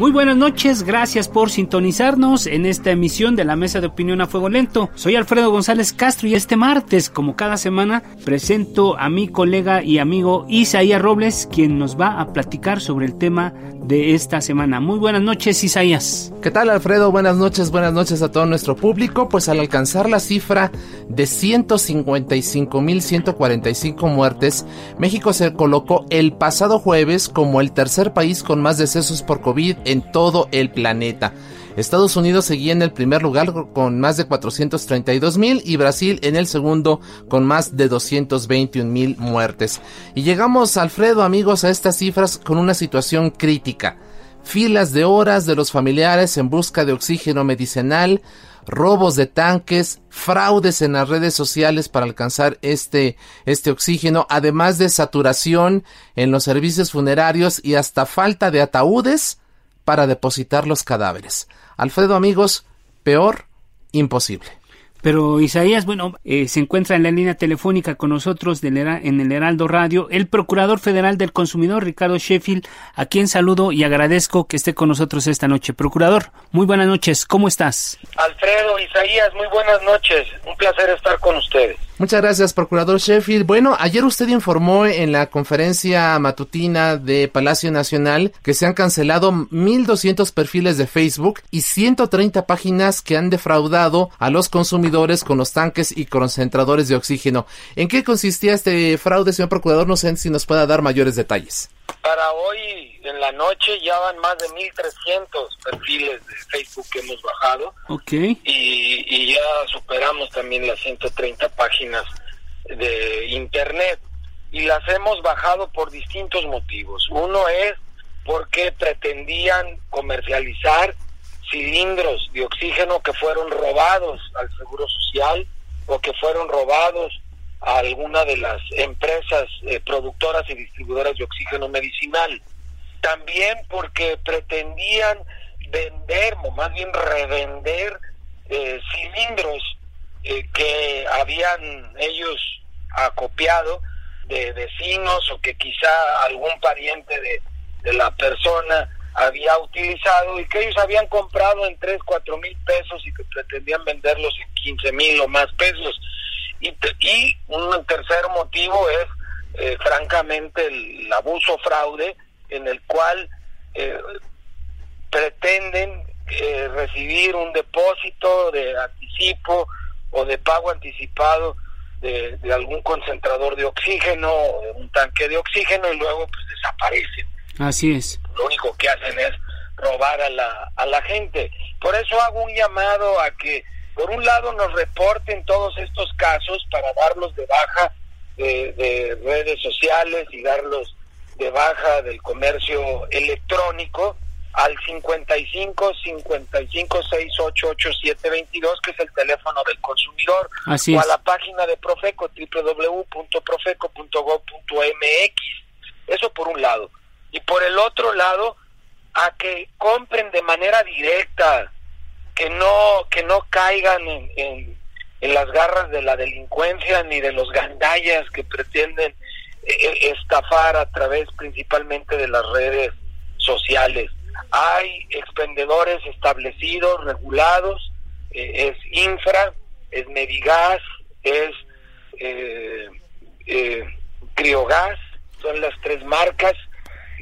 Muy buenas noches, gracias por sintonizarnos en esta emisión de la Mesa de Opinión a Fuego Lento. Soy Alfredo González Castro y este martes, como cada semana, presento a mi colega y amigo Isaías Robles, quien nos va a platicar sobre el tema de esta semana. Muy buenas noches, Isaías. ¿Qué tal Alfredo? Buenas noches, buenas noches a todo nuestro público. Pues al alcanzar la cifra de 155.145 muertes, México se colocó el pasado jueves como el tercer país con más decesos por COVID en todo el planeta. Estados Unidos seguía en el primer lugar con más de 432 mil y Brasil en el segundo con más de 221 mil muertes. Y llegamos, Alfredo, amigos, a estas cifras con una situación crítica. Filas de horas de los familiares en busca de oxígeno medicinal, robos de tanques, fraudes en las redes sociales para alcanzar este, este oxígeno, además de saturación en los servicios funerarios y hasta falta de ataúdes para depositar los cadáveres. Alfredo, amigos, peor, imposible. Pero Isaías, bueno, eh, se encuentra en la línea telefónica con nosotros del Hera- en el Heraldo Radio el Procurador Federal del Consumidor, Ricardo Sheffield, a quien saludo y agradezco que esté con nosotros esta noche. Procurador, muy buenas noches, ¿cómo estás? Alfredo, Isaías, muy buenas noches. Un placer estar con ustedes. Muchas gracias, Procurador Sheffield. Bueno, ayer usted informó en la conferencia matutina de Palacio Nacional que se han cancelado 1.200 perfiles de Facebook y 130 páginas que han defraudado a los consumidores con los tanques y concentradores de oxígeno. ¿En qué consistía este fraude, señor Procurador? No sé si nos pueda dar mayores detalles. Para hoy en la noche ya van más de 1.300 perfiles de Facebook que hemos bajado Ok. y, y ya superamos también las 130 páginas de Internet. Y las hemos bajado por distintos motivos. Uno es porque pretendían comercializar cilindros de oxígeno que fueron robados al Seguro Social o que fueron robados a alguna de las empresas eh, productoras y distribuidoras de oxígeno medicinal. También porque pretendían vender, o más bien revender, eh, cilindros eh, que habían ellos acopiado de vecinos o que quizá algún pariente de, la persona había utilizado y que ellos habían comprado en 3, 4 mil pesos y que pretendían venderlos en 15 mil o más pesos. Y, y un tercer motivo es, eh, francamente, el abuso fraude en el cual eh, pretenden eh, recibir un depósito de anticipo o de pago anticipado de, de algún concentrador de oxígeno o de un tanque de oxígeno y luego pues desaparecen Así es. lo único que hacen es robar a la, a la gente. Por eso hago un llamado a que, por un lado, nos reporten todos estos casos para darlos de baja de, de redes sociales y darlos de baja del comercio electrónico al 55 55 68 22 que es el teléfono del consumidor Así o a la página de Profeco www.profeco.gov.mx eso por un lado. Y por el otro lado a que compren de manera directa que no que no caigan en, en, en las garras de la delincuencia ni de los gandallas que pretenden estafar a través principalmente de las redes sociales hay expendedores establecidos regulados eh, es infra es medigas es eh, eh, criogas son las tres marcas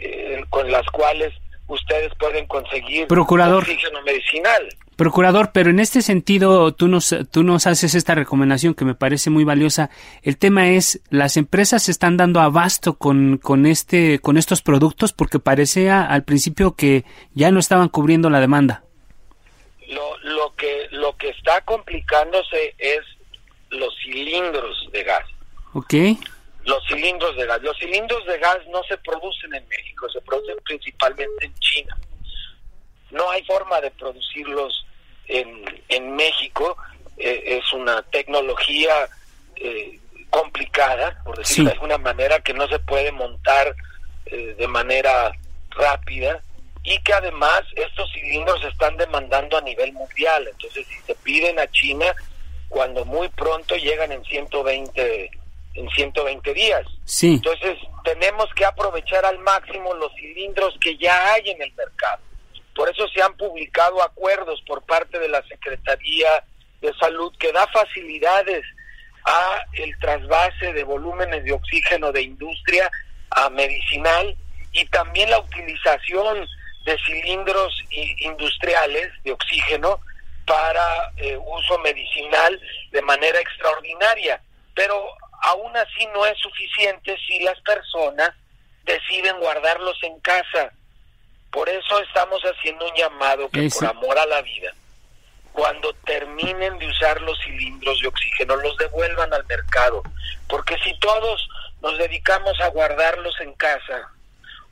eh, con las cuales ustedes pueden conseguir Procurador. oxígeno medicinal. Procurador, pero en este sentido tú nos, tú nos haces esta recomendación que me parece muy valiosa. El tema es, las empresas se están dando abasto con, con, este, con estos productos porque parecía al principio que ya no estaban cubriendo la demanda. Lo, lo, que, lo que está complicándose es los cilindros de gas. Ok. Los cilindros de gas. Los cilindros de gas no se producen en México, se producen principalmente en China. No hay forma de producirlos en, en México. Eh, es una tecnología eh, complicada, por decirlo Sí. de alguna manera, que no se puede montar eh, de manera rápida y que además estos cilindros se están demandando a nivel mundial. Entonces, si se piden a China, cuando muy pronto llegan en 120 en 120 días. Sí. Entonces, tenemos que aprovechar al máximo los cilindros que ya hay en el mercado. Por eso se han publicado acuerdos por parte de la Secretaría de Salud que da facilidades a el trasvase de volúmenes de oxígeno de industria a medicinal y también la utilización de cilindros industriales de oxígeno para eh, uso medicinal de manera extraordinaria. Pero aún así no es suficiente si las personas deciden guardarlos en casa. Por eso estamos haciendo un llamado que Ese- por amor a la vida, cuando terminen de usar los cilindros de oxígeno, los devuelvan al mercado. Porque si todos nos dedicamos a guardarlos en casa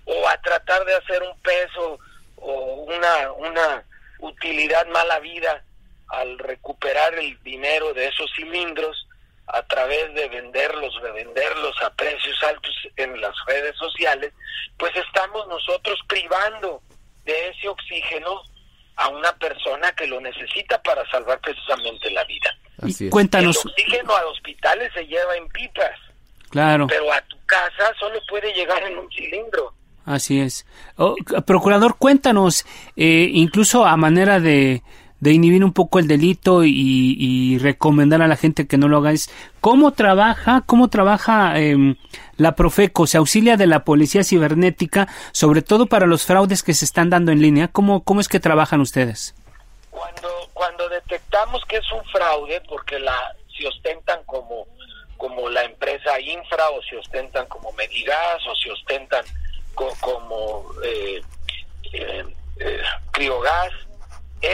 o a tratar de hacer un peso o una, una utilidad mala vida al recuperar el dinero de esos cilindros a través de venderlos, revenderlos a precios altos en las redes sociales, pues estamos nosotros privando de ese oxígeno a una persona que lo necesita para salvar precisamente la vida. Así Y es. cuéntanos, El oxígeno a hospitales se lleva en pipas, claro. pero a tu casa solo puede llegar en un cilindro. Así es. Oh, procurador, cuéntanos, eh, incluso a manera de, de inhibir un poco el delito y, y recomendar a la gente que no lo hagáis, ¿cómo trabaja, cómo trabaja em, la Profeco? ¿Se auxilia de la policía cibernética, sobre todo para los fraudes que se están dando en línea? ¿Cómo, cómo es que trabajan ustedes? Cuando cuando detectamos que es un fraude, porque la se ostentan como como la empresa Infra o se ostentan como Medigas o se ostentan co- como eh, eh, eh,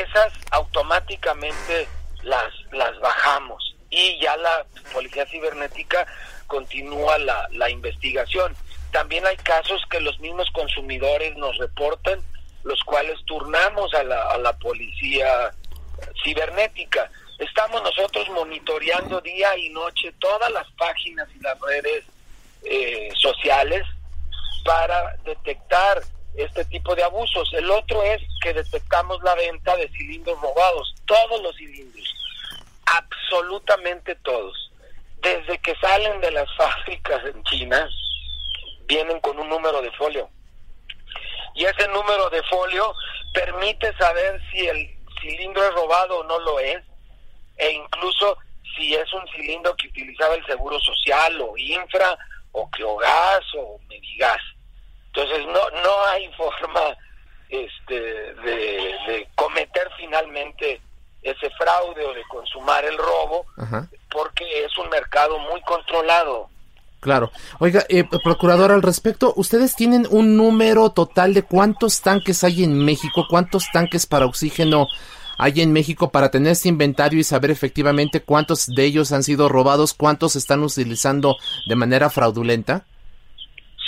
esas automáticamente las las bajamos y ya la policía cibernética continúa la, la investigación. También hay casos que los mismos consumidores nos reportan, los cuales turnamos a la, a la policía cibernética. Estamos nosotros monitoreando día y noche todas las páginas y las redes eh, sociales para detectar este tipo de abusos. El otro es que detectamos la venta de cilindros robados, todos los cilindros, absolutamente todos. Desde que salen de las fábricas en China, vienen con un número de folio. Y ese número de folio permite saber si el cilindro es robado o no lo es, e incluso si es un cilindro que utilizaba el Seguro Social o Infra o Criogas o Medigas. Entonces no no hay forma este de, de cometer finalmente ese fraude o de consumar el robo Ajá. porque es un mercado muy controlado. Claro. Oiga, eh, procurador, al respecto, ¿ustedes tienen un número total de cuántos tanques hay en México? ¿Cuántos tanques para oxígeno hay en México para tener ese inventario y saber efectivamente cuántos de ellos han sido robados, cuántos están utilizando de manera fraudulenta?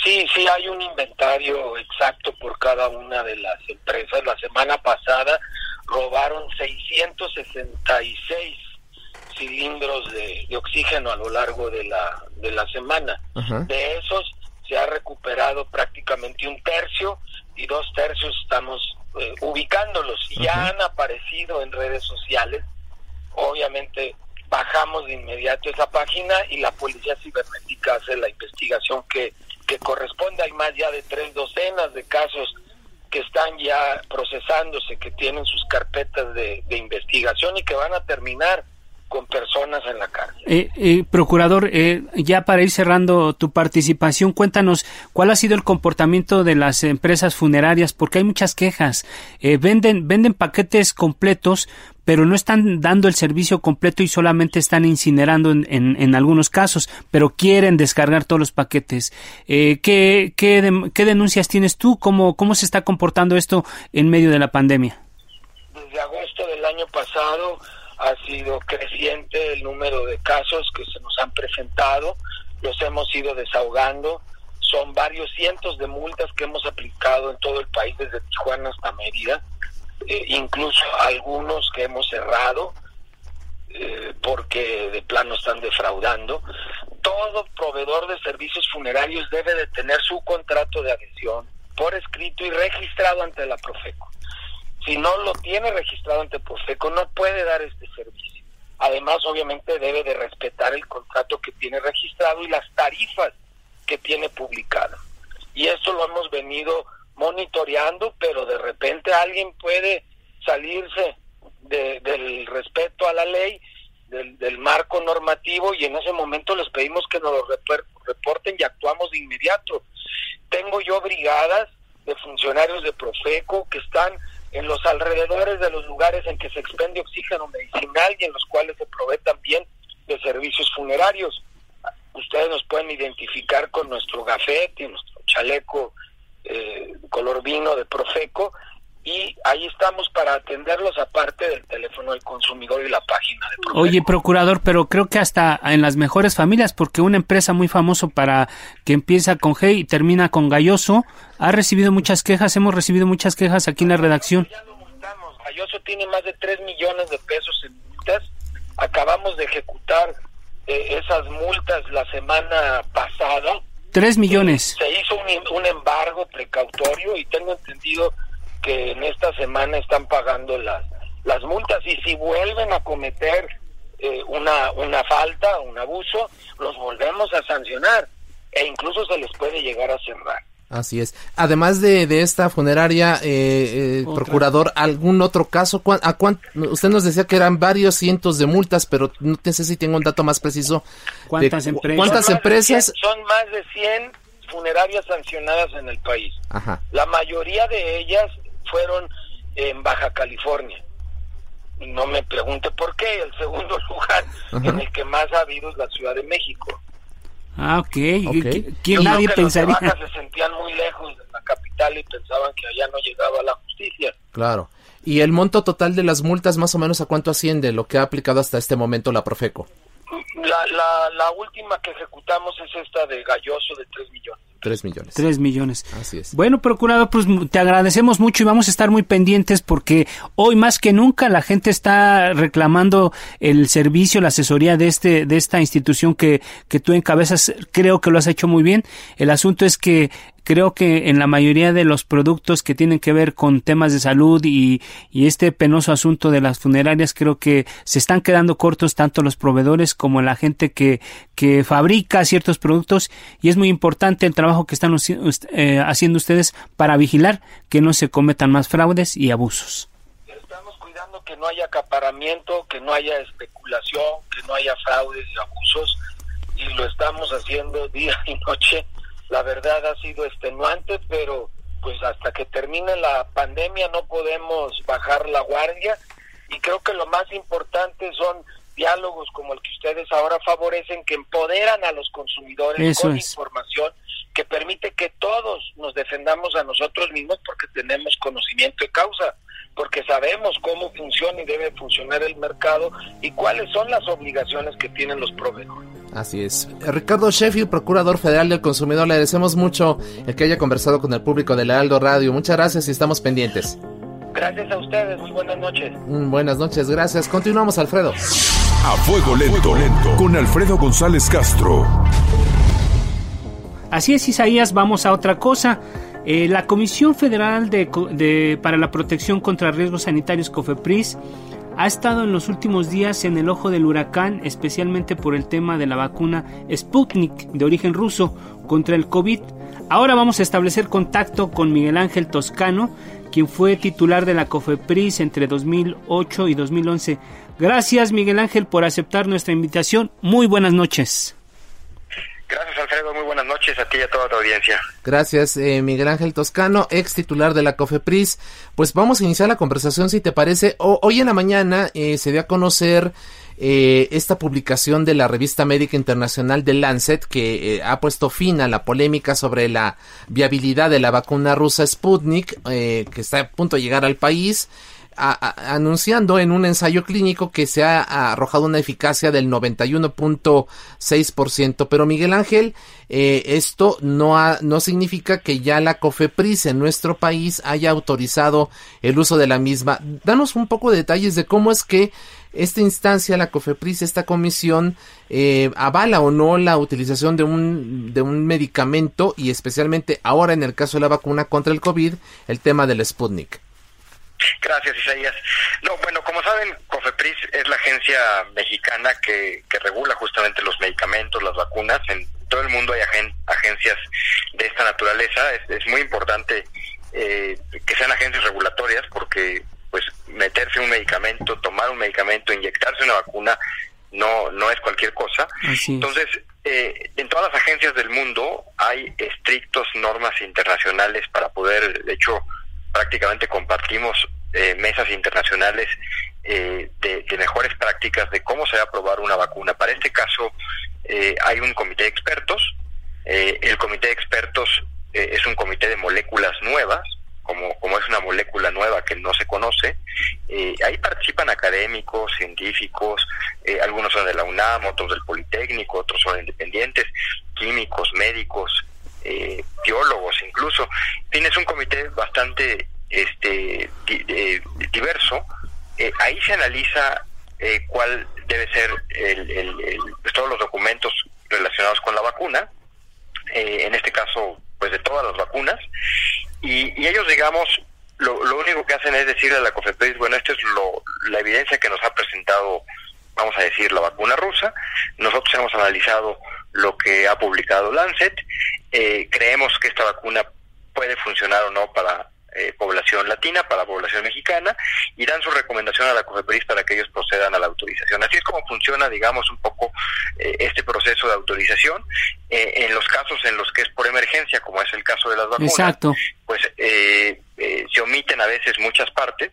Sí, sí, hay un inventario exacto por cada una de las empresas. La semana pasada robaron 666 cilindros de, de oxígeno a lo largo de la, de la semana. De esos se ha recuperado prácticamente un tercio y dos tercios estamos eh, ubicándolos. Y ya han aparecido en redes sociales. Obviamente bajamos de inmediato esa página y la policía cibernética hace la investigación que, que corresponde. Hay más ya de tres docenas de casos que están ya procesándose, que tienen sus carpetas de, de investigación y que van a terminar con personas en la cárcel. Eh, eh, procurador, eh, ya para ir cerrando tu participación, cuéntanos cuál ha sido el comportamiento de las empresas funerarias, porque hay muchas quejas. venden, venden paquetes completos, pero no están dando el servicio completo y solamente están incinerando en, en, algunos casos, pero quieren descargar todos los paquetes. ¿qué, qué, ¿Qué denuncias tienes tú? ¿Cómo, ¿Cómo se está comportando esto en medio de la pandemia? Desde agosto del año pasado ha sido creciente el número de casos que se nos han presentado, los hemos ido desahogando, son varios cientos de multas que hemos aplicado en todo el país, desde Tijuana hasta Mérida, eh, incluso algunos que hemos cerrado eh, porque de plano están defraudando. Todo proveedor de servicios funerarios debe de tener su contrato de adhesión por escrito y registrado ante la Profeco. Si no lo tiene registrado ante Profeco, no puede dar este servicio. Además, obviamente, debe de respetar el contrato que tiene registrado y las tarifas que tiene publicadas. Y esto lo hemos venido monitoreando, pero de repente alguien puede salirse del respeto a la ley, del, del, marco normativo, y en ese momento les pedimos que nos lo reporten y actuamos de inmediato. Tengo yo brigadas de funcionarios de Profeco que están en los alrededores de los lugares en que se expende oxígeno medicinal y en los cuales se provee también de servicios funerarios. Ustedes nos pueden identificar con nuestro gafete, nuestro chaleco eh, color vino de Profeco y ahí estamos para atenderlos aparte del teléfono del consumidor y la página de Profeco. Oye, procurador, pero creo que hasta en las mejores familias, porque una empresa muy famosa para que empieza con G y termina con Galloso, ha recibido muchas quejas, hemos recibido muchas quejas aquí en la redacción. Ya lo multamos. Galloso tiene más de 3 millones de pesos en multas. Acabamos de ejecutar eh, esas multas la semana pasada. 3 millones. Se hizo un, un embargo precautorio y tengo entendido que en esta semana están pagando las, las multas y si vuelven a cometer eh, una, una falta, un abuso, los volvemos a sancionar e incluso se les puede llegar a cerrar. Así es. Además de, de esta funeraria, eh, eh procurador, ¿algún otro caso? ¿A Usted nos decía que eran varios cientos de multas, pero no sé si tengo un dato más preciso. ¿Cuántas empresas? ¿Cuántas empresas? son más de 100 funerarias sancionadas en el país. Ajá. La mayoría de ellas fueron en Baja California. No me pregunte por qué, el segundo lugar en el que más ha habido es la Ciudad de México. Ah, ok. okay. ¿Quién nadie pensaría? Los se sentían muy lejos de la capital y pensaban que allá no llegaba la justicia. Claro. ¿Y el monto total de las multas más o menos a cuánto asciende lo que ha aplicado hasta este momento la Profeco? La, la, la última que ejecutamos es esta de Galloso de 3 millones. 3 millones. 3 millones. Así es. Bueno, procurador, pues te agradecemos mucho y vamos a estar muy pendientes porque hoy más que nunca la gente está reclamando el servicio, la asesoría de este de esta institución que, que tú encabezas. Creo que lo has hecho muy bien. El asunto es que creo que en la mayoría de los productos que tienen que ver con temas de salud y, y, este penoso asunto de las funerarias, creo que se están quedando cortos tanto los proveedores como la gente que, que fabrica ciertos productos y es muy importante el trabajo que están eh, haciendo ustedes para vigilar que no se cometan más fraudes y abusos. Estamos cuidando que no haya acaparamiento, que no haya especulación, que no haya fraudes y abusos y lo estamos haciendo día y noche la verdad ha sido extenuante, pero pues hasta que termine la pandemia no podemos bajar la guardia y creo que lo más importante son diálogos como el que ustedes ahora favorecen que empoderan a los consumidores con información que permite que todos nos defendamos a nosotros mismos porque tenemos conocimiento de causa, porque sabemos cómo funciona y debe funcionar el mercado y cuáles son las obligaciones que tienen los proveedores. Así es. Ricardo Sheffield, Procurador Federal del Consumidor, le agradecemos mucho el que haya conversado con el público de la Aldo Radio. Muchas gracias y estamos pendientes. Gracias a ustedes, muy buenas noches. Mm, buenas noches, gracias. Continuamos, Alfredo. A fuego lento, lento, con Alfredo González Castro. Así es, Isaías, vamos a otra cosa. Eh, la Comisión Federal de, para la Protección contra Riesgos Sanitarios, COFEPRIS, ha estado en los últimos días en el ojo del huracán, especialmente por el tema de la vacuna Sputnik de origen ruso contra el COVID. Ahora vamos a establecer contacto con Miguel Ángel Toscano, quien fue titular de la COFEPRIS entre 2008 y 2011. Gracias Miguel Ángel por aceptar nuestra invitación. Muy buenas noches. Gracias Alfredo, muy noches a ti y a toda tu audiencia. Gracias eh, Miguel Ángel Toscano, ex titular de la COFEPRIS. Pues vamos a iniciar la conversación si te parece. hoy en la mañana eh, se dio a conocer eh, esta publicación de la revista médica internacional de Lancet que eh, ha puesto fin a la polémica sobre la viabilidad de la vacuna rusa Sputnik eh, que está a punto de llegar al país anunciando en un ensayo clínico que se ha arrojado una eficacia del 91.6%. Pero Miguel Ángel, esto no, ha, no significa que ya la COFEPRIS en nuestro país haya autorizado el uso de la misma. Danos un poco de detalles de cómo es que esta instancia, la COFEPRIS, esta comisión, eh, avala o no la utilización de un, de un medicamento y especialmente ahora en el caso de la vacuna contra el COVID, el tema del Sputnik. Gracias, Isaías. No, bueno, como saben, COFEPRIS es la agencia mexicana que, que regula justamente los medicamentos, las vacunas. En todo el mundo hay agencias de esta naturaleza. Es, muy importante eh, que sean agencias regulatorias porque pues meterse un medicamento, tomar un medicamento, inyectarse una vacuna, no, no es cualquier cosa. Entonces, eh, en todas las agencias del mundo hay estrictos normas internacionales para poder, de hecho, prácticamente compartimos eh, mesas internacionales eh, de, mejores prácticas de cómo se va a aprobar una vacuna. Para este caso, hay un comité de expertos. el comité de expertos es un comité de moléculas nuevas como, como es una molécula nueva que no se conoce. Eh, ahí participan académicos, científicos, eh, algunos son de la UNAM, otros del Politécnico, otros son independientes, químicos, médicos, eh, biólogos incluso. Tienes un comité bastante este, diverso. ahí se analiza cuál debe ser el, pues, todos los documentos relacionados con la vacuna. en este caso, pues de todas las vacunas y, ellos, digamos, lo, único que hacen es decirle a la COFEPRIS, bueno, esta es lo, la evidencia que nos ha presentado, vamos a decir, la vacuna rusa. Nosotros hemos analizado lo que ha publicado Lancet. Eh, creemos que esta vacuna puede funcionar o no para eh, población latina, para población mexicana, y dan su recomendación a la COFEPRIS para que ellos procedan a la autorización. Así es como funciona, digamos, un poco eh, este proceso de autorización. Eh, en los casos en los que es por emergencia, como es el caso de las vacunas, pues se omiten a veces muchas partes,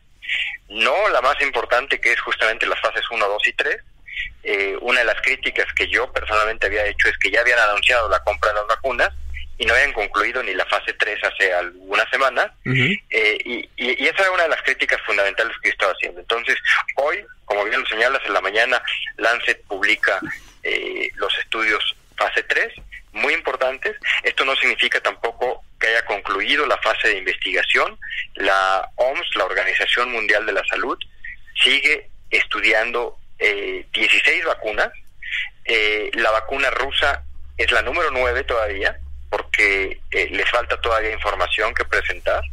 no la más importante que es justamente las fases 1, 2 y 3, una de las críticas que yo personalmente había hecho es que ya habían anunciado la compra de las vacunas y no habían concluido ni la fase 3 hace algunas semanas. Eh, y, y, esa era una de las críticas fundamentales que yo estaba haciendo. Entonces, hoy, como bien lo señalas, en la mañana Lancet publica eh, los estudios fase 3, muy importantes. Esto no significa tampoco que haya concluido la fase de investigación. La OMS, la Organización Mundial de la Salud, sigue estudiando eh, 16 vacunas. Eh, la vacuna rusa es la número 9 todavía porque eh, les falta todavía información que presentar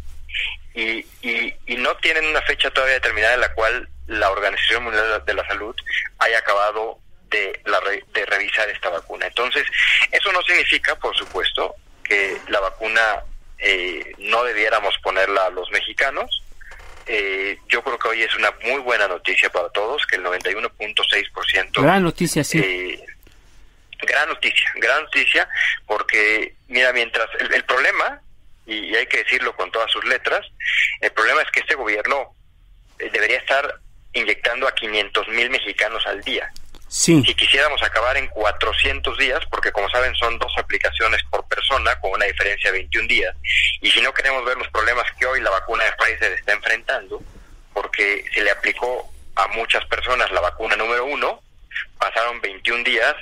y, y, no tienen una fecha todavía determinada en la cual la Organización Mundial de la Salud haya acabado de, la, de revisar esta vacuna. Entonces, eso no significa, por supuesto, que la vacuna eh, no debiéramos ponerla a los mexicanos. Eh, yo creo que hoy es una muy buena noticia para todos, que el 91.6%... Gran noticia, sí gran noticia, gran noticia, porque mira, mientras el, problema, y, hay que decirlo con todas sus letras, el problema es que este gobierno eh, debería estar inyectando a 500 mil mexicanos al día. Sí. Si quisiéramos acabar en 400 días, porque como saben son dos aplicaciones por persona con una diferencia de 21 días, y si no queremos ver los problemas que hoy la vacuna de Pfizer está enfrentando, porque se le aplicó a muchas personas la vacuna número uno, pasaron 21 días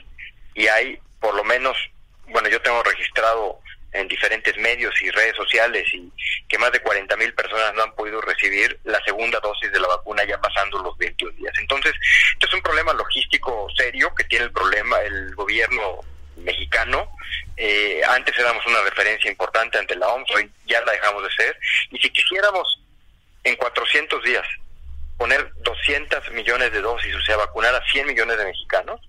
y hay por lo menos, bueno, yo tengo registrado en diferentes medios y redes sociales y que más de 40 mil personas no han podido recibir la segunda dosis de la vacuna ya pasando los 21 días. Entonces, esto es un problema logístico serio que tiene el problema el gobierno mexicano. Eh, antes éramos una referencia importante ante la OMS, hoy ya la dejamos de ser. Y si quisiéramos en 400 días poner 200 millones de dosis, o sea, vacunar a 100 millones de mexicanos,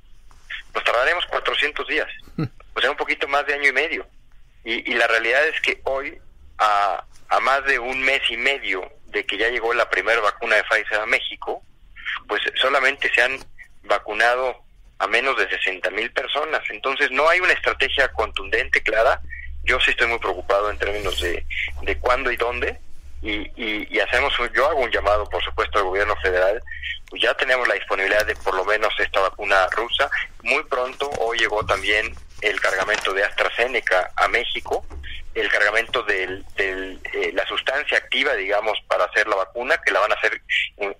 nos tardaremos 400 días, o sea, un poquito más de año y medio. Y, la realidad es que hoy, a, a más de un mes y medio de que ya llegó la primera vacuna de Pfizer a México, pues solamente se han vacunado a menos de 60 mil personas. Entonces no hay una estrategia contundente, clara. Yo sí estoy muy preocupado en términos de, de cuándo y dónde. Y, y, hacemos, yo hago un llamado, por supuesto, al gobierno federal. Pues ya tenemos la disponibilidad de por lo menos esta vacuna rusa. Muy pronto, hoy llegó también el cargamento de AstraZeneca a México el cargamento de eh, la sustancia activa, digamos, para hacer la vacuna, que la van a hacer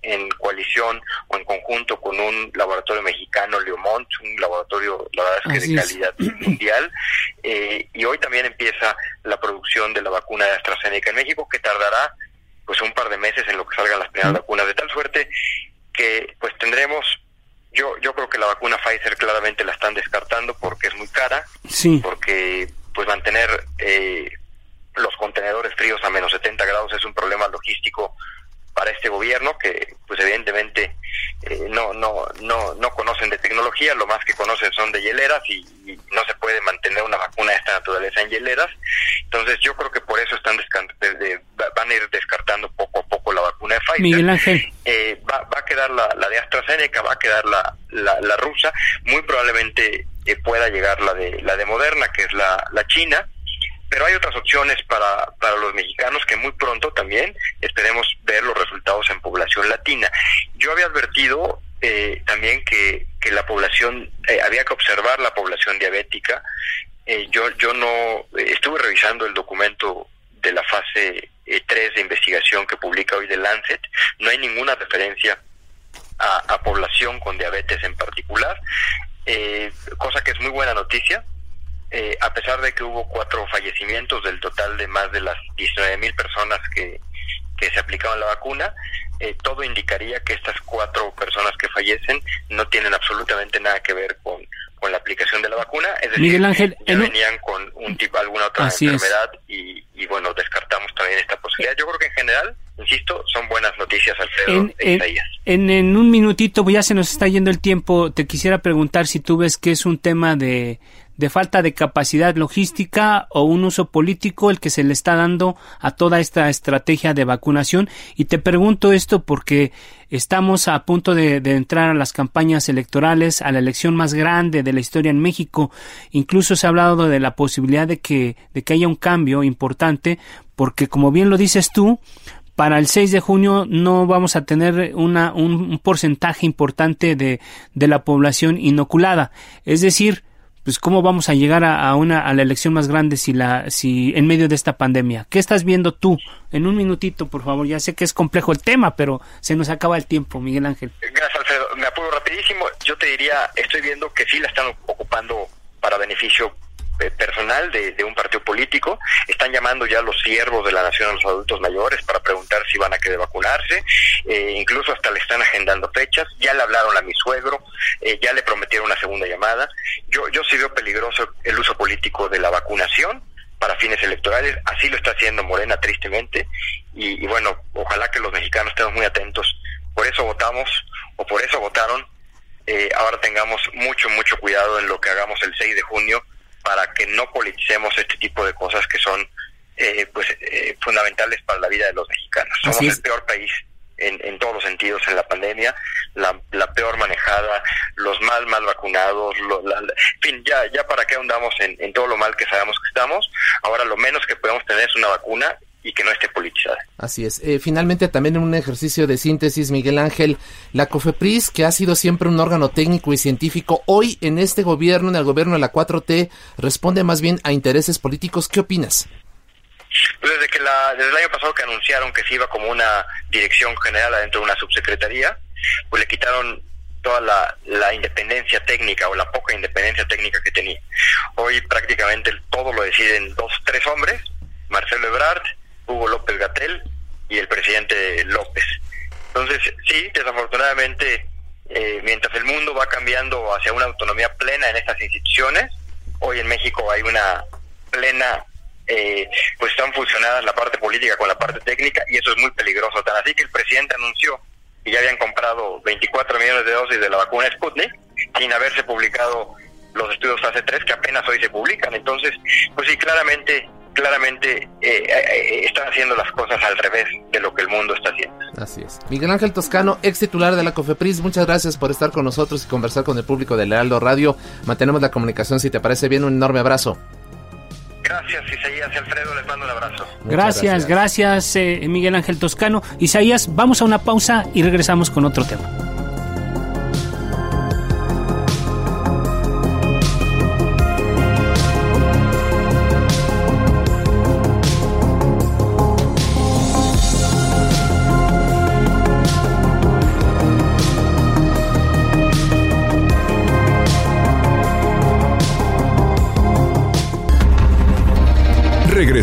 en, coalición o en conjunto con un laboratorio mexicano, Leomont, un laboratorio, la verdad es que de calidad mundial. Eh, y hoy también empieza la producción de la vacuna de AstraZeneca en México, que tardará pues un par de meses en lo que salgan las primeras vacunas, de tal suerte que pues tendremos yo yo creo que la vacuna Pfizer claramente la están descartando porque es muy cara, sí. porque pues mantener eh, los contenedores fríos a menos 70 grados es un problema logístico para este gobierno que pues evidentemente eh, no no no no conocen de tecnología lo más que conocen son de hieleras y, no se puede mantener una vacuna de esta naturaleza en hieleras. Entonces yo creo que por eso están van a ir descartando poco a poco la vacuna de Pfizer. Miguel Ángel. Eh, va, va a quedar la, la, de AstraZeneca va a quedar la, la, la rusa. Muy probablemente pueda llegar la de la de Moderna, que es la, la China, pero hay otras opciones para, para los mexicanos que muy pronto también esperemos ver los resultados en población latina. Yo había advertido eh, también que, que la población, eh, había que observar la población diabética. Eh, yo, yo no estuve revisando el documento de la fase 3 de investigación que publica hoy de Lancet. No hay ninguna referencia a población con diabetes en particular eh, cosa que es muy buena noticia, eh, a pesar de que hubo cuatro fallecimientos del total de más de las 19 mil personas que, que se aplicaban la vacuna, eh, todo indicaría que estas cuatro personas que fallecen no tienen absolutamente nada que ver con, con la aplicación de la vacuna, es decir, Miguel Ángel, ya venían con un tipo, alguna otra enfermedad y, y, bueno, descartamos también esta posibilidad. Yo creo que en general, insisto, son buenas noticias, Alfredo en, e en, en, un minutito, ya se nos está yendo el tiempo, te quisiera preguntar si tú ves que es un tema de, de falta de capacidad logística o un uso político el que se le está dando a toda esta estrategia de vacunación. Y te pregunto esto porque estamos a punto de, entrar a las campañas electorales, a la elección más grande de la historia en México. Incluso se ha hablado de la posibilidad de que, de que haya un cambio importante porque como bien lo dices tú, para el 6 de junio no vamos a tener una, un, porcentaje importante de, de la población inoculada. Es decir, pues cómo vamos a llegar a, una a la elección más grande si la si en medio de esta pandemia. ¿Qué estás viendo tú? En un minutito, por favor. Ya sé que es complejo el tema, pero se nos acaba el tiempo, Miguel Ángel. Gracias, Alfredo. Me apuro rapidísimo. Yo te diría, estoy viendo que sí la están ocupando para beneficio eh, personal de, un partido político. Están llamando ya los siervos de la nación a los adultos mayores para preguntar si van a querer vacunarse. Eh, incluso hasta le están agendando fechas. Ya le hablaron a mi suegro. Eh, ya le prometieron una segunda llamada. Yo, yo sí veo peligroso el uso político de la vacunación para fines electorales. Así lo está haciendo Morena, tristemente. Y, bueno, ojalá que los mexicanos estemos muy atentos. Por eso votamos, o por eso votaron. ahora tengamos mucho, mucho cuidado en lo que hagamos el 6 de junio para que no politicemos este tipo de cosas que son eh, pues eh, fundamentales para la vida de los mexicanos. Somos el peor país en, en, todos los sentidos en la pandemia, la, la peor manejada, los mal mal vacunados, en fin, ya, ya para qué andamos en, en todo lo mal que sabemos que estamos. Ahora lo menos que podemos tener es una vacuna y que no esté politizada. Así es. Eh, finalmente, también en un ejercicio de síntesis, Miguel Ángel, la COFEPRIS, que ha sido siempre un órgano técnico y científico, hoy en este gobierno, en el gobierno de la 4T, responde más bien a intereses políticos. ¿Qué opinas? Pues desde que la, desde el año pasado que anunciaron que se iba como una dirección general adentro de una subsecretaría, pues le quitaron toda la, la, independencia técnica o la poca independencia técnica que tenía. Hoy prácticamente todo lo deciden dos, tres hombres, Marcelo Ebrard, Hugo López Gatel y el presidente López. Entonces, sí, desafortunadamente, eh, mientras el mundo va cambiando hacia una autonomía plena en estas instituciones, hoy en México hay una plena, eh, pues están fusionadas la parte política con la parte técnica y eso es muy peligroso. Tan así que el presidente anunció que ya habían comprado 24 millones de dosis de la vacuna Sputnik sin haberse publicado los estudios fase 3 que apenas hoy se publican. Entonces, pues sí, claramente claramente eh, eh, están haciendo las cosas al revés de lo que el mundo está haciendo. Así es. Miguel Ángel Toscano, ex titular de la COFEPRIS, muchas gracias por estar con nosotros y conversar con el público de Lealdo Radio. Mantenemos la comunicación, si te parece bien, un enorme abrazo. Gracias, Isaías Alfredo, les mando un abrazo. Gracias, gracias, eh, Miguel Ángel Toscano. Isaías, vamos a una pausa y regresamos con otro tema.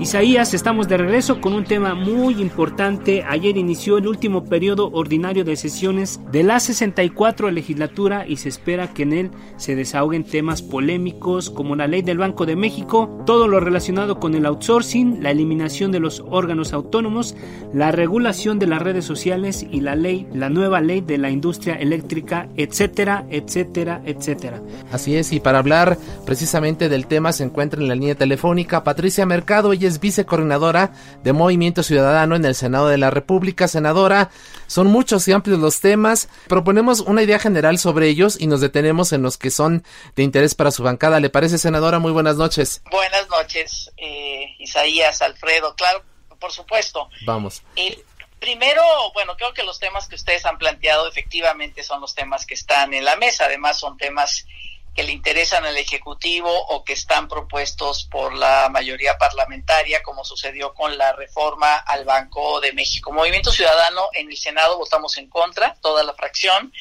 Isaías, estamos de regreso con un tema muy importante. Ayer inició el último periodo ordinario de sesiones de la 64 legislatura y se espera que en él se desahoguen temas polémicos como la ley del Banco de México, todo lo relacionado con el outsourcing, la eliminación de los órganos autónomos, la regulación de las redes sociales y la ley, la nueva ley de la industria eléctrica, etcétera, etcétera, etcétera. Así es, y para hablar precisamente del tema se encuentra en la línea telefónica Patricia Mercado, es vicecoordinadora de Movimiento Ciudadano en el Senado de la República. Senadora, son muchos y amplios los temas. Proponemos una idea general sobre ellos y nos detenemos en los que son de interés para su bancada. ¿Le parece, senadora? Muy buenas noches. Buenas noches, eh, Isaías, Alfredo. Claro, por supuesto. Vamos. Eh, primero, bueno, creo que los temas que ustedes han planteado efectivamente son los temas que están en la mesa. Además, son temas que le interesan al Ejecutivo o que están propuestos por la mayoría parlamentaria, como sucedió con la reforma al Banco de México. Movimiento Ciudadano en el Senado votamos en contra, toda la fracción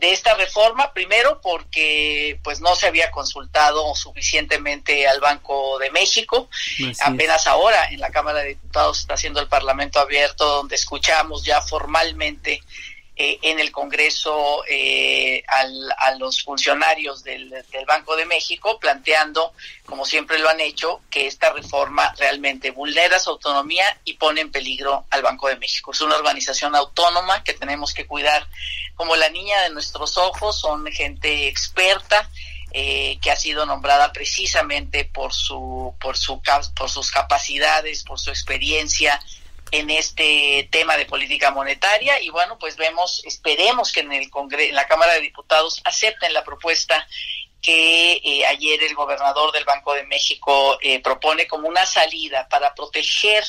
de esta reforma, primero porque pues no se había consultado suficientemente al Banco de México, apenas ahora en la Cámara de Diputados está haciendo el Parlamento abierto donde escuchamos ya formalmente eh, en el Congreso eh, a los funcionarios del, Banco de México, planteando, como siempre lo han hecho, que esta reforma realmente vulnera su autonomía y pone en peligro al Banco de México. Es una organización autónoma que tenemos que cuidar como la niña de nuestros ojos, son gente experta. Eh, que ha sido nombrada precisamente por su por su por sus capacidades, por su experiencia en este tema de política monetaria y bueno, pues vemos, esperemos que en el Congreso, en la Cámara de Diputados acepten la propuesta que eh, ayer el gobernador del Banco de México eh, propone como una salida para proteger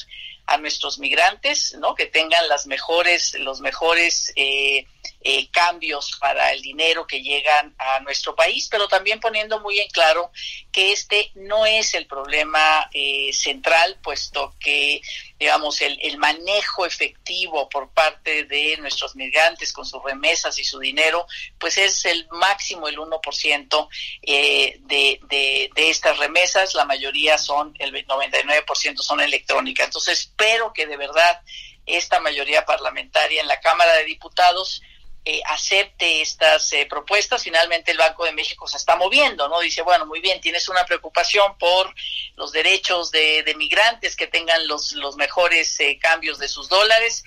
a nuestros migrantes, ¿no? Que tengan las mejores, los mejores eh, eh, cambios para el dinero que llegan a nuestro país, pero también poniendo muy en claro que este no es el problema eh, central, puesto que, digamos, el, el, manejo efectivo por parte de nuestros migrantes con sus remesas y su dinero, pues es el máximo, el 1% eh, de, de, de estas remesas, la mayoría son, el 99% son electrónicas. Entonces, espero que de verdad esta mayoría parlamentaria en la Cámara de Diputados eh, acepte estas eh, propuestas. Finalmente el Banco de México se está moviendo, ¿no? Dice, bueno, muy bien, tienes una preocupación por los derechos de, migrantes que tengan los, los mejores eh, cambios de sus dólares.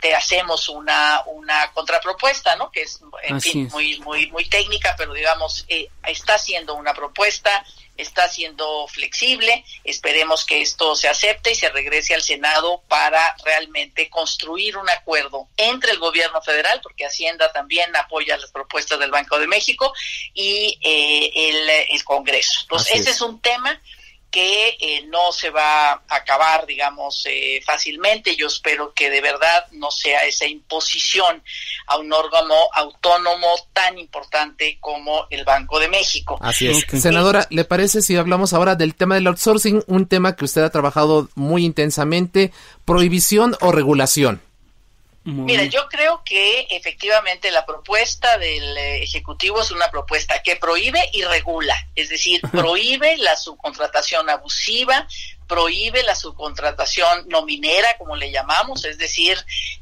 Te hacemos una, una contrapropuesta, ¿no? Que es, en fin, muy, muy, muy técnica, pero digamos, está haciendo una propuesta está siendo flexible. Esperemos que esto se acepte y se regrese al Senado para realmente construir un acuerdo entre el gobierno federal, porque Hacienda también apoya las propuestas del Banco de México, y eh, el, Congreso. Entonces, ese es un tema que eh, no se va a acabar, digamos, eh, fácilmente. Yo espero que de verdad no sea esa imposición a un órgano autónomo tan importante como el Banco de México. Así es. Senadora, ¿le parece si hablamos ahora del tema del outsourcing, un tema que usted ha trabajado muy intensamente, prohibición o regulación? Mira, yo creo que efectivamente la propuesta del eh, Ejecutivo es una propuesta que prohíbe y regula, es decir, prohíbe la subcontratación abusiva, prohíbe la subcontratación nominera, como le llamamos, es decir,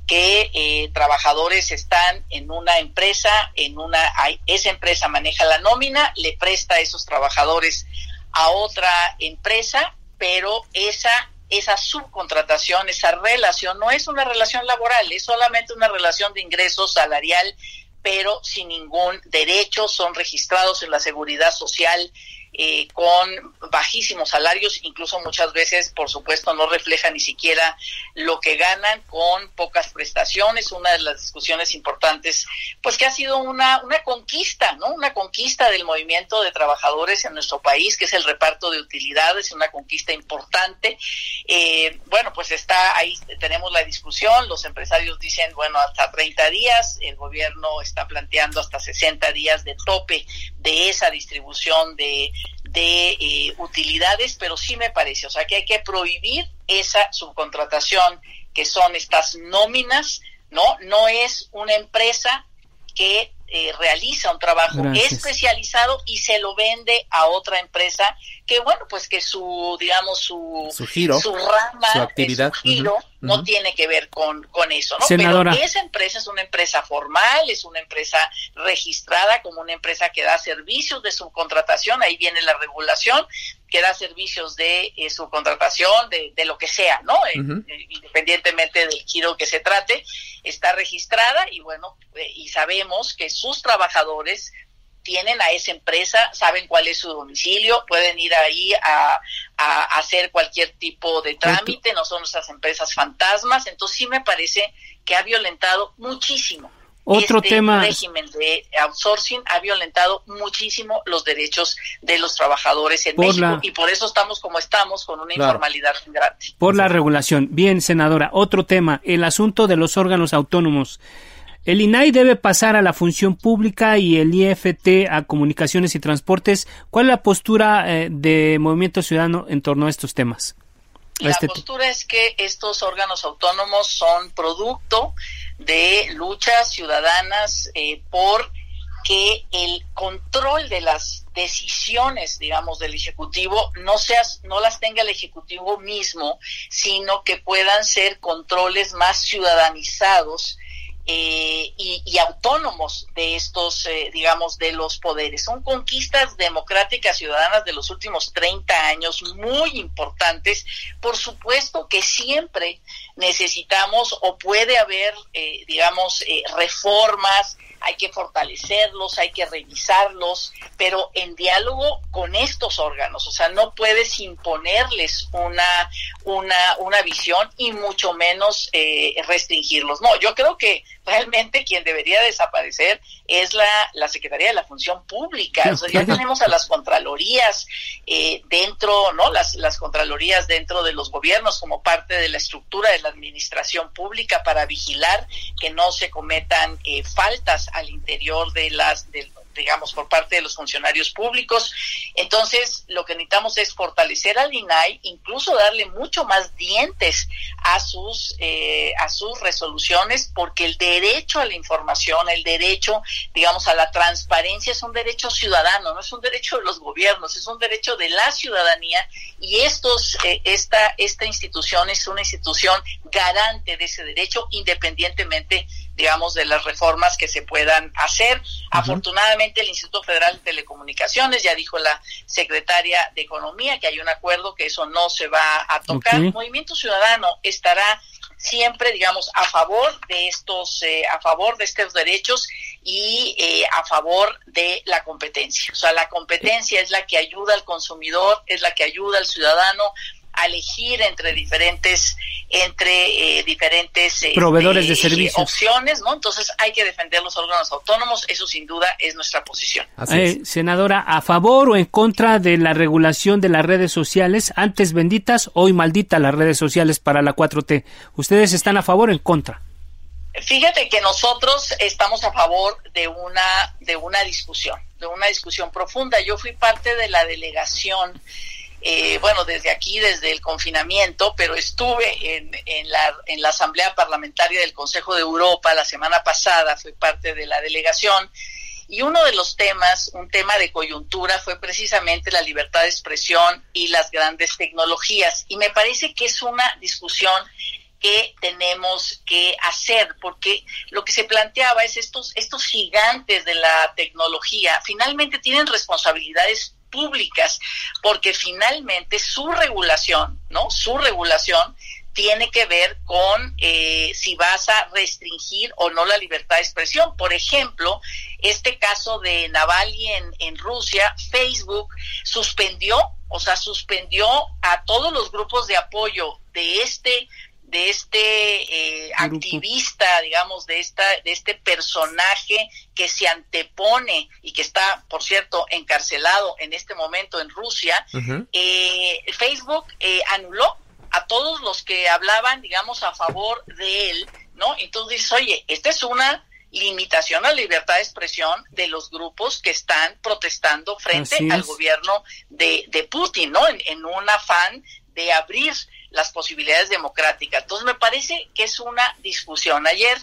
que eh, trabajadores están en una empresa, en una, esa empresa maneja la nómina, le presta a esos trabajadores a otra empresa, pero esa esa subcontratación, esa relación, no es una relación laboral, es solamente una relación de ingresos salarial, pero sin ningún derecho, son registrados en la seguridad social eh, con bajísimos salarios, incluso muchas veces, por supuesto, no refleja ni siquiera lo que ganan con pocas prestaciones. Una de las discusiones importantes, pues que ha sido una, una conquista, ¿no? Una conquista del movimiento de trabajadores en nuestro país, que es el reparto de utilidades, una conquista importante. Eh, bueno, pues está ahí, tenemos la discusión, los empresarios dicen, bueno, hasta 30 días, el gobierno está planteando hasta 60 días de tope de esa distribución de de eh, utilidades, pero sí me parece, o sea, que hay que prohibir esa subcontratación, que son estas nóminas, ¿no? No es una empresa que eh, realiza un trabajo especializado y se lo vende a otra empresa que bueno pues que su digamos su su giro su rama su actividad su giro no tiene que ver con, con eso no Senadora. pero esa empresa es una empresa formal es una empresa registrada como una empresa que da servicios de subcontratación ahí viene la regulación que da servicios de eh, subcontratación, de, de, lo que sea, ¿no? Eh, eh, independientemente del giro que se trate, está registrada y bueno, eh, y sabemos que sus trabajadores tienen a esa empresa, saben cuál es su domicilio, pueden ir ahí a, a hacer cualquier tipo de trámite, no son nuestras empresas fantasmas, entonces sí me parece que ha violentado muchísimo otro este tema. régimen de outsourcing ha violentado muchísimo los derechos de los trabajadores en Por México la- y por eso estamos como estamos con una Claro. informalidad grande. Por la regulación. Bien, senadora. Otro tema, el asunto de los órganos autónomos. El INAI debe pasar a la función pública y el IFT a comunicaciones y transportes. ¿Cuál es la postura eh, de Movimiento Ciudadano en torno a estos temas? La este te- postura es que estos órganos autónomos son producto de luchas ciudadanas eh, por que el control de las decisiones, digamos, del ejecutivo no seas, no las tenga el ejecutivo mismo, sino que puedan ser controles más ciudadanizados eh, y, autónomos de estos, eh, digamos, de los poderes. Son conquistas democráticas ciudadanas de los últimos 30 años muy importantes. Por supuesto que siempre necesitamos o puede haber, eh, digamos, eh, reformas, hay que fortalecerlos, hay que revisarlos, pero en diálogo con estos órganos, o sea, no puedes imponerles una, una, una visión y mucho menos eh, restringirlos. No, yo creo que realmente quien debería desaparecer es la, la Secretaría de la Función Pública. O sea, ya tenemos a las contralorías eh, dentro, ¿no? Las, las contralorías dentro de los gobiernos como parte de la estructura de la administración pública para vigilar que no se cometan eh, faltas al interior de las, digamos, por parte de los funcionarios públicos. Entonces, lo que necesitamos es fortalecer al INAI, incluso darle mucho más dientes a sus, eh, a sus resoluciones, porque el derecho a la información, el derecho, digamos, a la transparencia es un derecho ciudadano, no es un derecho de los gobiernos, es un derecho de la ciudadanía y estos, eh, esta, esta institución es una institución garante de ese derecho independientemente digamos, de las reformas que se puedan hacer. Uh -huh. Afortunadamente, el Instituto Federal de Telecomunicaciones, ya dijo la secretaria de Economía, que hay un acuerdo que eso no se va a tocar. Okay. Movimiento Ciudadano estará siempre, digamos, a favor de estos, eh, a favor de estos derechos y eh, a favor de la competencia. O sea, la competencia es la que ayuda al consumidor, es la que ayuda al ciudadano a elegir entre diferentes entre eh, diferentes eh, proveedores de, de servicios. opciones no entonces hay que defender los órganos autónomos eso sin duda es nuestra posición. Eh, senadora a favor o en contra de la regulación de las redes sociales antes benditas hoy malditas las redes sociales para la 4T ustedes están a favor o en contra Fíjate que nosotros estamos a favor de una de una discusión, de una discusión profunda. Yo fui parte de la delegación eh, bueno, desde aquí, desde el confinamiento, pero estuve en, en, la, en la Asamblea Parlamentaria del Consejo de Europa la semana pasada, fui parte de la delegación, y uno de los temas, un tema de coyuntura, fue precisamente la libertad de expresión y las grandes tecnologías. Y me parece que es una discusión que tenemos que hacer, porque lo que se planteaba es estos, estos gigantes de la tecnología finalmente tienen responsabilidades públicas, porque finalmente su regulación, ¿no? Su regulación tiene que ver con eh, si vas a restringir o no la libertad de expresión. Por ejemplo, este caso de Navalny en, en Rusia, Facebook suspendió, o sea, suspendió a todos los grupos de apoyo de este de este eh, activista, digamos, de esta, de este personaje que se antepone y que está, por cierto, encarcelado en este momento en Rusia, eh, Facebook eh, anuló a todos los que hablaban, digamos, a favor de él, ¿no? Entonces, oye, esta es una limitación a la libertad de expresión de los grupos que están protestando frente al gobierno de, de, Putin, ¿no? En, en, un afán de abrir las posibilidades democráticas. Entonces, me parece que es una discusión. Ayer,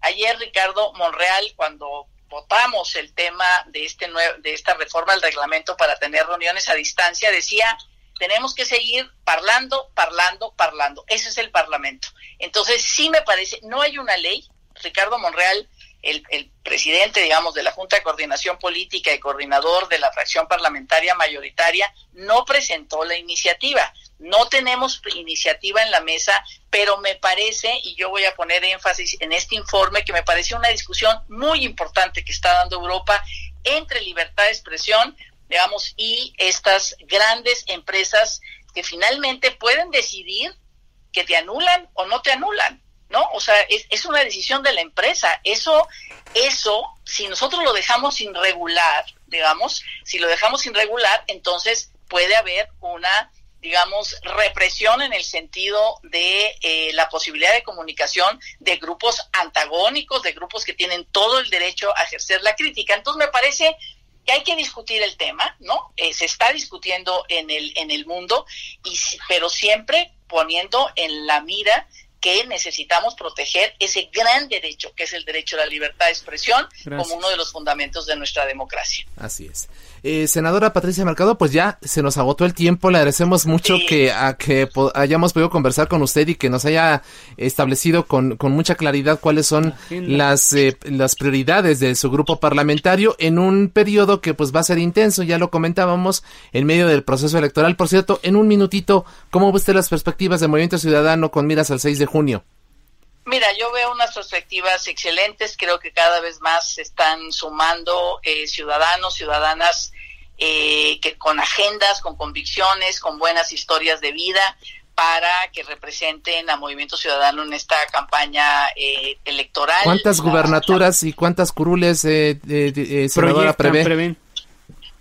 ayer Ricardo Monreal, cuando votamos el tema de este de esta reforma del reglamento para tener reuniones a distancia, decía tenemos que seguir parlando, parlando, parlando. Ese es el Parlamento. Entonces, sí me parece, no hay una ley. Ricardo Monreal, el, el, presidente, digamos, de la Junta de Coordinación Política y coordinador de la fracción parlamentaria mayoritaria, no presentó la iniciativa. No tenemos iniciativa en la mesa, pero me parece, y yo voy a poner énfasis en este informe, que me parece una discusión muy importante que está dando Europa entre libertad de expresión, digamos, y estas grandes empresas que finalmente pueden decidir que te anulan o no te anulan, ¿no? O sea, es, es una decisión de la empresa. Eso, eso, si nosotros lo dejamos sin regular, digamos, si lo dejamos sin regular, entonces puede haber una digamos, represión en el sentido de eh, la posibilidad de comunicación de grupos antagónicos, de grupos que tienen todo el derecho a ejercer la crítica. Entonces me parece hay que discutir el tema, ¿no? Eh, se está discutiendo en el, en el mundo, y, pero siempre poniendo en la mira que necesitamos proteger ese gran derecho, que es el derecho a la libertad de expresión, como uno de los fundamentos de nuestra democracia. Así es. Eh, senadora Patricia Mercado, pues ya se nos agotó el tiempo. Le agradecemos mucho que, a, que hayamos podido conversar con usted y que nos haya establecido con, con mucha claridad cuáles son las, eh, las prioridades de su grupo parlamentario en un periodo que pues va a ser intenso, ya lo comentábamos, en medio del proceso electoral. Por cierto, en un minutito, ¿cómo ve usted las perspectivas del Movimiento Ciudadano con miras al 6 de junio? Mira, yo veo unas perspectivas excelentes, creo que cada vez más se están sumando eh, ciudadanos, ciudadanas eh, que con agendas, con convicciones, con buenas historias de vida para que representen a Movimiento Ciudadano en esta campaña eh, electoral. ¿Cuántas gubernaturas y cuántas curules eh, senadora prevé?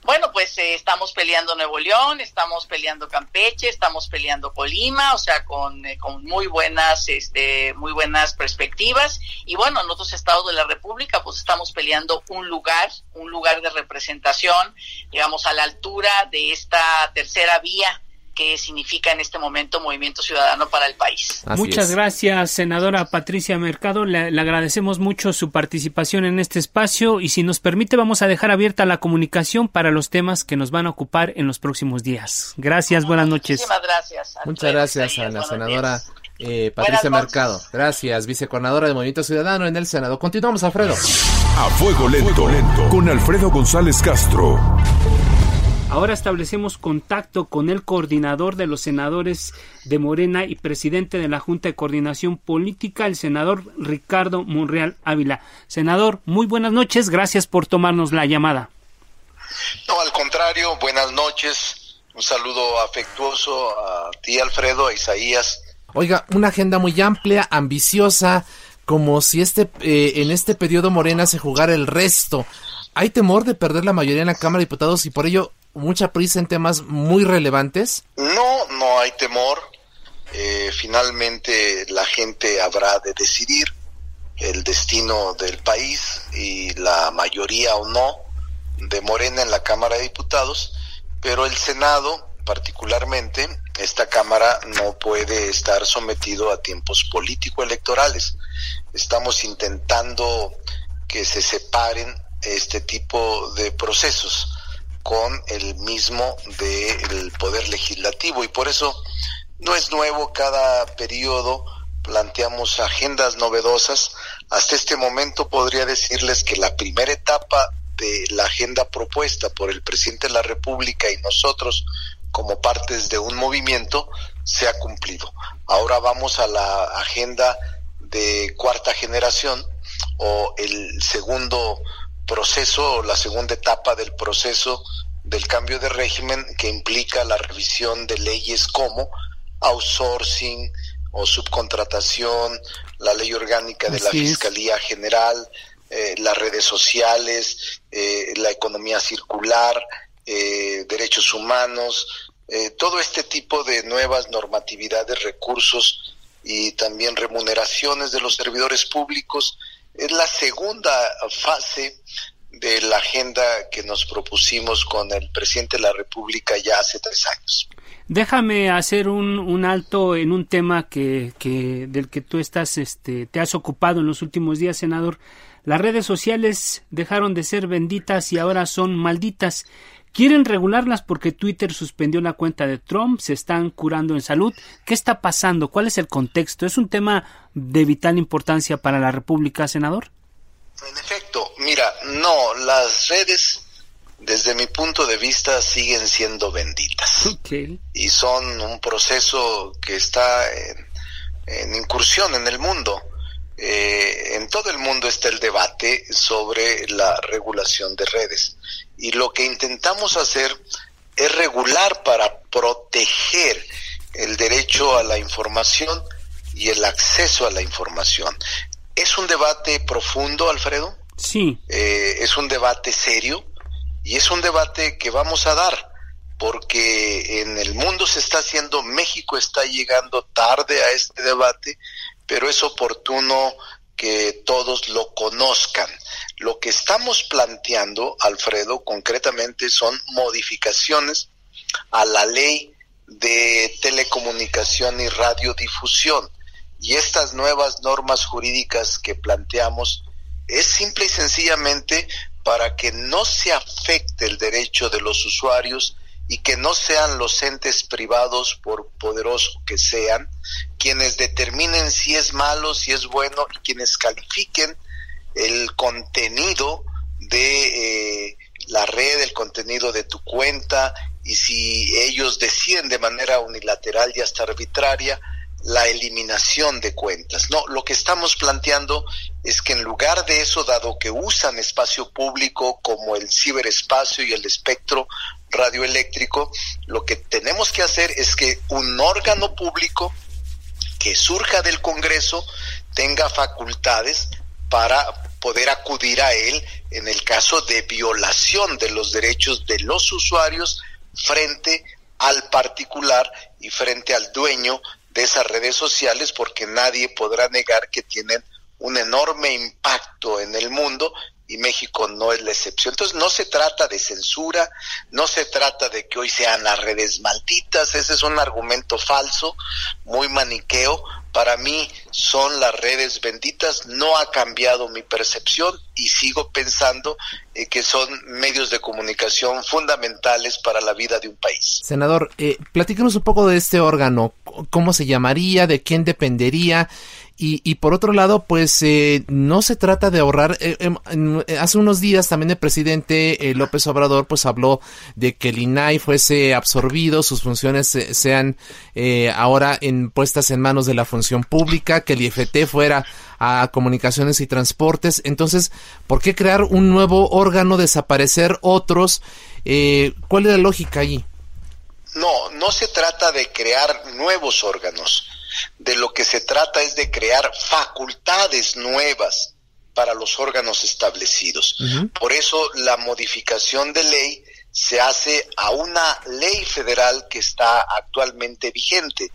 Bueno, pues eh, estamos peleando Nuevo León, estamos peleando Campeche, estamos peleando Colima, o sea, con, eh, con muy buenas, este, muy buenas perspectivas. Y bueno, en otros estados de la República, pues estamos peleando un lugar, un lugar de representación, digamos, a la altura de esta tercera vía que significa en este momento Movimiento Ciudadano para el país. Muchas gracias, senadora Patricia Mercado. Le, le, agradecemos mucho su participación en este espacio y si nos permite vamos a dejar abierta la comunicación para los temas que nos van a ocupar en los próximos días. Gracias, buenas noches. Muchísimas gracias. Muchas gracias a la senadora. Eh, Patricia Mercado. Gracias, vicecoordinadora de Movimiento Ciudadano en el Senado. Continuamos, Alfredo. A fuego lento, lento. con Alfredo González Castro. Ahora establecemos contacto con el coordinador de los senadores de Morena y presidente de la Junta de Coordinación Política, el senador Ricardo Monreal Ávila. Senador, muy buenas noches, gracias por tomarnos la llamada. No, al contrario, buenas noches. Un saludo afectuoso a ti, Alfredo, a Isaías. Oiga, una agenda muy amplia, ambiciosa, como si este eh, en este periodo Morena se jugara el resto. ¿Hay temor de perder la mayoría en la Cámara de Diputados y por ello mucha prisa en temas muy relevantes? No, no hay temor. Eh, finalmente la gente habrá de decidir el destino del país y la mayoría o no de Morena en la Cámara de Diputados, pero el Senado particularmente, esta Cámara no puede estar sometido a tiempos político-electorales. Estamos intentando que se separen este tipo de procesos con el mismo del poder legislativo y por eso no es nuevo cada periodo planteamos agendas novedosas hasta este momento podría decirles que la primera etapa de la agenda propuesta por el presidente de la República y nosotros como partes de un movimiento se ha cumplido. Ahora vamos a la agenda de cuarta generación o el segundo proceso, la segunda etapa del proceso del cambio de régimen que implica la revisión de leyes como outsourcing o subcontratación, la ley orgánica de la Fiscalía General, eh, las redes sociales, eh, la economía circular, eh, derechos humanos, todo este tipo de nuevas normatividades, recursos y también remuneraciones de los servidores públicos. Es la segunda fase de la agenda que nos propusimos con el presidente de la República ya hace tres años. Déjame hacer un, un alto en un tema que, que, del que tú estás, este, te has ocupado en los últimos días, senador. Las redes sociales dejaron de ser benditas y ahora son malditas. Quieren regularlas porque Twitter suspendió la cuenta de Trump, se están curando en salud. ¿Qué está pasando? ¿Cuál es el contexto? ¿Es un tema de vital importancia para la República, senador? En efecto, mira, no, las redes desde mi punto de vista siguen siendo benditas y son un proceso que está en, incursión en el mundo. Eh, en todo el mundo está el debate sobre la regulación de redes y lo que intentamos hacer es regular para proteger el derecho a la información y el acceso a la información. Es un debate profundo, Alfredo. Sí. Eh, es un debate serio y es un debate que vamos a dar porque en el mundo se está haciendo, México está llegando tarde a este debate, pero es oportuno que todos lo conozcan. Lo que estamos planteando, Alfredo, concretamente son modificaciones a la ley de telecomunicación y radiodifusión. Y estas nuevas normas jurídicas que planteamos es simple y sencillamente para que no se afecte el derecho de los usuarios y que no sean los entes privados, por poderosos que sean, quienes determinen si es malo, si es bueno y quienes califiquen el contenido de eh, la red, el contenido de tu cuenta y si ellos deciden de manera unilateral y hasta arbitraria la eliminación de cuentas. No, lo que estamos planteando es que en lugar de eso, dado que usan espacio público como el ciberespacio y el espectro radioeléctrico, lo que tenemos que hacer es que un órgano público que surja del Congreso tenga facultades para poder acudir a él en el caso de violación de los derechos de los usuarios frente al particular y frente al dueño de esas redes sociales porque nadie podrá negar que tienen un enorme impacto en el mundo y México no es la excepción. Entonces no se trata de censura, no se trata de que hoy sean las redes malditas, ese es un argumento falso, muy maniqueo. Para mí son las redes benditas, no ha cambiado mi percepción y sigo pensando eh, que son medios de comunicación fundamentales para la vida de un país. Senador, eh, platícanos un poco de este órgano, cómo se llamaría, de quién dependería. Y, y, por otro lado, pues eh, no se trata de ahorrar. Eh, em, hace unos días también el presidente López Obrador pues habló de que el INAI fuese absorbido, sus funciones sean ahora en, puestas en manos de la función pública, que el IFT fuera a comunicaciones y transportes. Entonces, ¿por qué crear un nuevo órgano, desaparecer otros? Eh, ¿Cuál es la lógica ahí? No, no se trata de crear nuevos órganos. De lo que se trata es de crear facultades nuevas para los órganos establecidos. Por eso la modificación de ley se hace a una ley federal que está actualmente vigente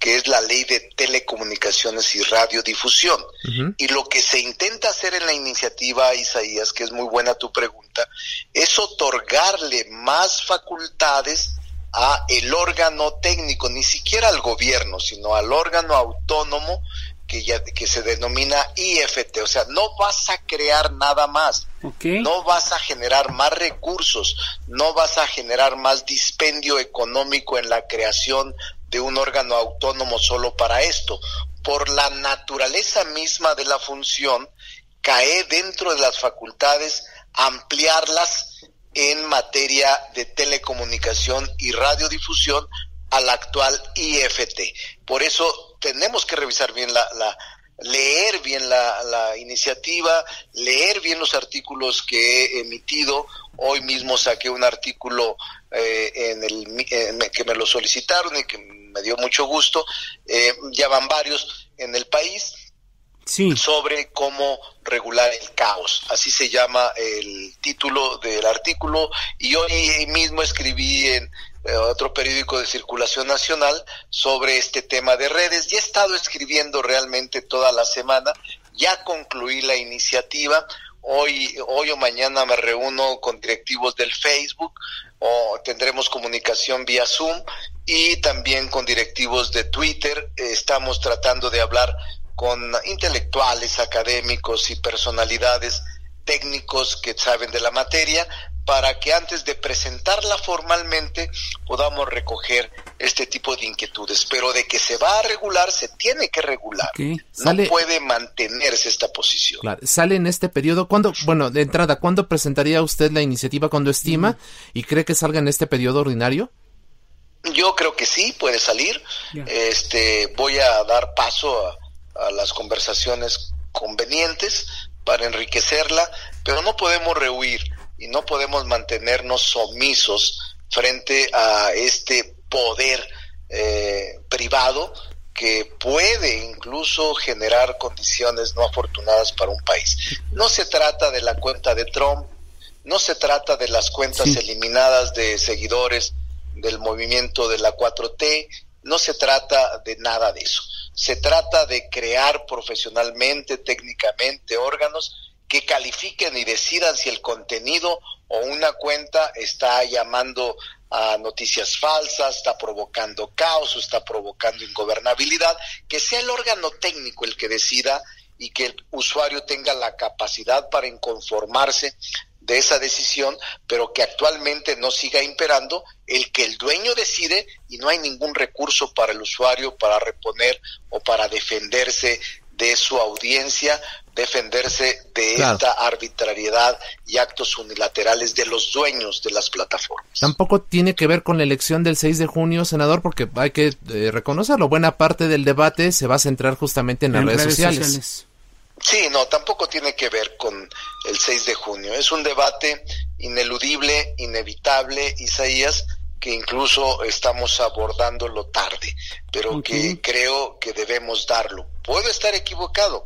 que es la ley de telecomunicaciones y radiodifusión. Y lo que se intenta hacer en la iniciativa, Isaías, que es muy buena tu pregunta, es otorgarle más facultades a el órgano técnico, ni siquiera al gobierno, sino al órgano autónomo que, ya, que se denomina IFT. O sea, no vas a crear nada más. No vas a generar más recursos, no vas a generar más dispendio económico en la creación de un órgano autónomo solo para esto. Por la naturaleza misma de la función, cae dentro de las facultades ampliarlas en materia de telecomunicación y radiodifusión al actual IFT. Por eso tenemos que revisar bien la, la leer bien la, la, iniciativa, leer bien los artículos que he emitido. Hoy mismo saqué un artículo eh, en el, que me lo solicitaron y que me dio mucho gusto. Eh, ya van varios en el país sobre cómo regular el caos. Así se llama el título del artículo y hoy mismo escribí en eh, otro periódico de circulación nacional sobre este tema de redes. Ya he estado escribiendo realmente toda la semana, ya concluí la iniciativa. Hoy, hoy o mañana me reúno con directivos del Facebook o tendremos comunicación vía Zoom y también con directivos de Twitter. Estamos tratando de hablar con intelectuales, académicos y personalidades técnicos que saben de la materia para que antes de presentarla formalmente podamos recoger este tipo de inquietudes. Pero de que se va a regular, se tiene que regular. No puede mantenerse esta posición. Sale en este periodo. ¿Cuándo, bueno, de entrada, ¿cuándo presentaría usted la iniciativa cuando estima y cree que salga en este periodo ordinario? Yo creo que sí, puede salir. Este, voy a dar paso a a las conversaciones convenientes para enriquecerla, pero no podemos rehuir y no podemos mantenernos omisos frente a este poder eh, privado que puede incluso generar condiciones no afortunadas para un país. No se trata de la cuenta de Trump, no se trata de las cuentas eliminadas de seguidores del movimiento de la 4T, no se trata de nada de eso. Se trata de crear profesionalmente, técnicamente, órganos que califiquen y decidan si el contenido o una cuenta está llamando a noticias falsas, está provocando caos, está provocando ingobernabilidad, que sea el órgano técnico el que decida y que el usuario tenga la capacidad para inconformarse de esa decisión, pero que actualmente no siga imperando el que el dueño decide y no hay ningún recurso para el usuario para reponer o para defenderse de su audiencia, defenderse de esta arbitrariedad y actos unilaterales de los dueños de las plataformas. Tampoco tiene que ver con la elección del 6 de junio, senador, porque hay que eh, reconocerlo, buena parte del debate se va a centrar justamente en las redes, sociales. Sí, no, tampoco tiene que ver con el 6 de junio. Es un debate ineludible, inevitable, Isaías, que incluso estamos abordándolo tarde, pero que creo que debemos darlo. Puedo estar equivocado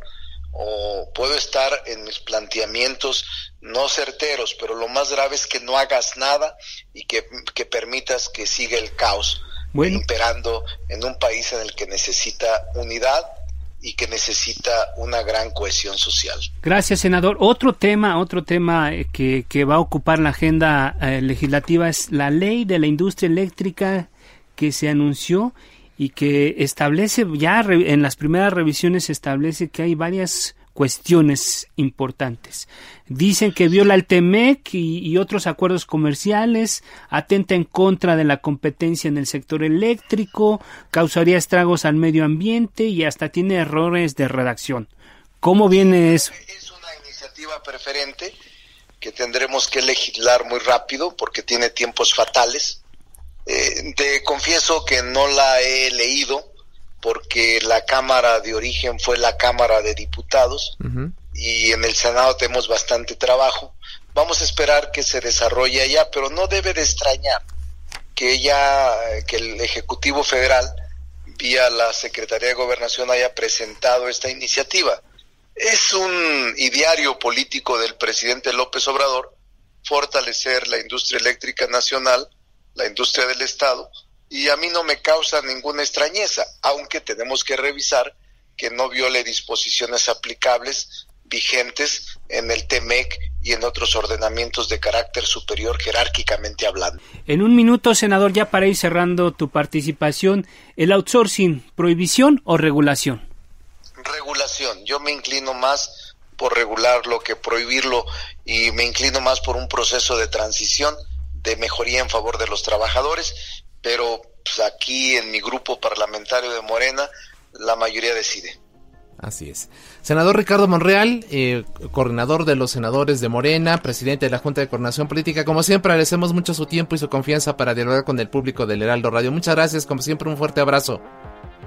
o puedo estar en mis planteamientos no certeros, pero lo más grave es que no hagas nada y que, que permitas que siga el caos imperando en un país en el que necesita unidad y que necesita una gran cohesión social. Gracias, senador. Otro tema, otro tema eh, que, que va a ocupar la agenda eh, legislativa es la ley de la industria eléctrica que se anunció y que establece ya en las primeras revisiones establece que hay varias cuestiones importantes. Dicen que viola el TEMEC y, otros acuerdos comerciales, atenta en contra de la competencia en el sector eléctrico, causaría estragos al medio ambiente y hasta tiene errores de redacción. ¿Cómo viene eso? Es una iniciativa preferente que tendremos que legislar muy rápido porque tiene tiempos fatales. Eh, te confieso que no la he leído porque la Cámara de origen fue la Cámara de Diputados y en el Senado tenemos bastante trabajo. Vamos a esperar que se desarrolle allá, pero no debe de extrañar que ya que el Ejecutivo Federal vía la Secretaría de Gobernación haya presentado esta iniciativa. Es un ideario político del presidente López Obrador fortalecer la industria eléctrica nacional, la industria del Estado, y a mí no me causa ninguna extrañeza, aunque tenemos que revisar que no viole disposiciones aplicables vigentes en el TEMEC y en otros ordenamientos de carácter superior jerárquicamente hablando. En un minuto, senador, ya para ir cerrando tu participación, ¿el outsourcing, prohibición o regulación? Regulación. Yo me inclino más por regularlo que prohibirlo y me inclino más por un proceso de transición, de mejoría en favor de los trabajadores pero pues, aquí en mi grupo parlamentario de Morena la mayoría decide. Así es. Senador Ricardo Monreal, eh, coordinador de los senadores de Morena, presidente de la Junta de Coordinación Política. Como siempre, agradecemos mucho su tiempo y su confianza para dialogar con el público del Heraldo Radio. Muchas gracias, como siempre, un fuerte abrazo.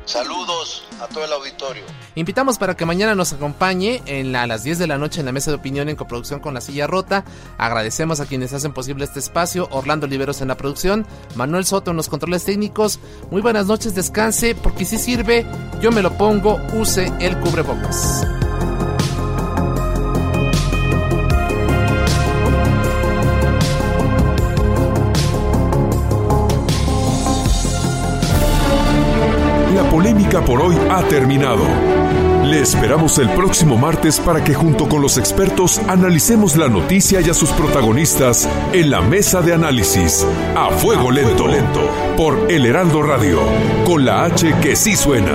Saludos a todo el auditorio. Invitamos para que mañana nos acompañe en a las 10 de la noche en la mesa de opinión en coproducción con La Silla Rota. Agradecemos a quienes hacen posible este espacio. Orlando Liberos en la producción, Manuel Soto en los controles técnicos. Muy buenas noches, descanse, porque si sirve, yo me lo pongo, use el cubrebocas. Por hoy ha terminado. Le esperamos el próximo martes para que junto con los expertos analicemos la noticia y a sus protagonistas en la mesa de análisis a fuego lento, lento por El Heraldo Radio, con la H que sí suena.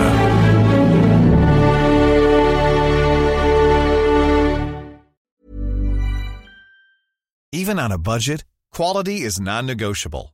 Even on a budget, quality is non-negotiable.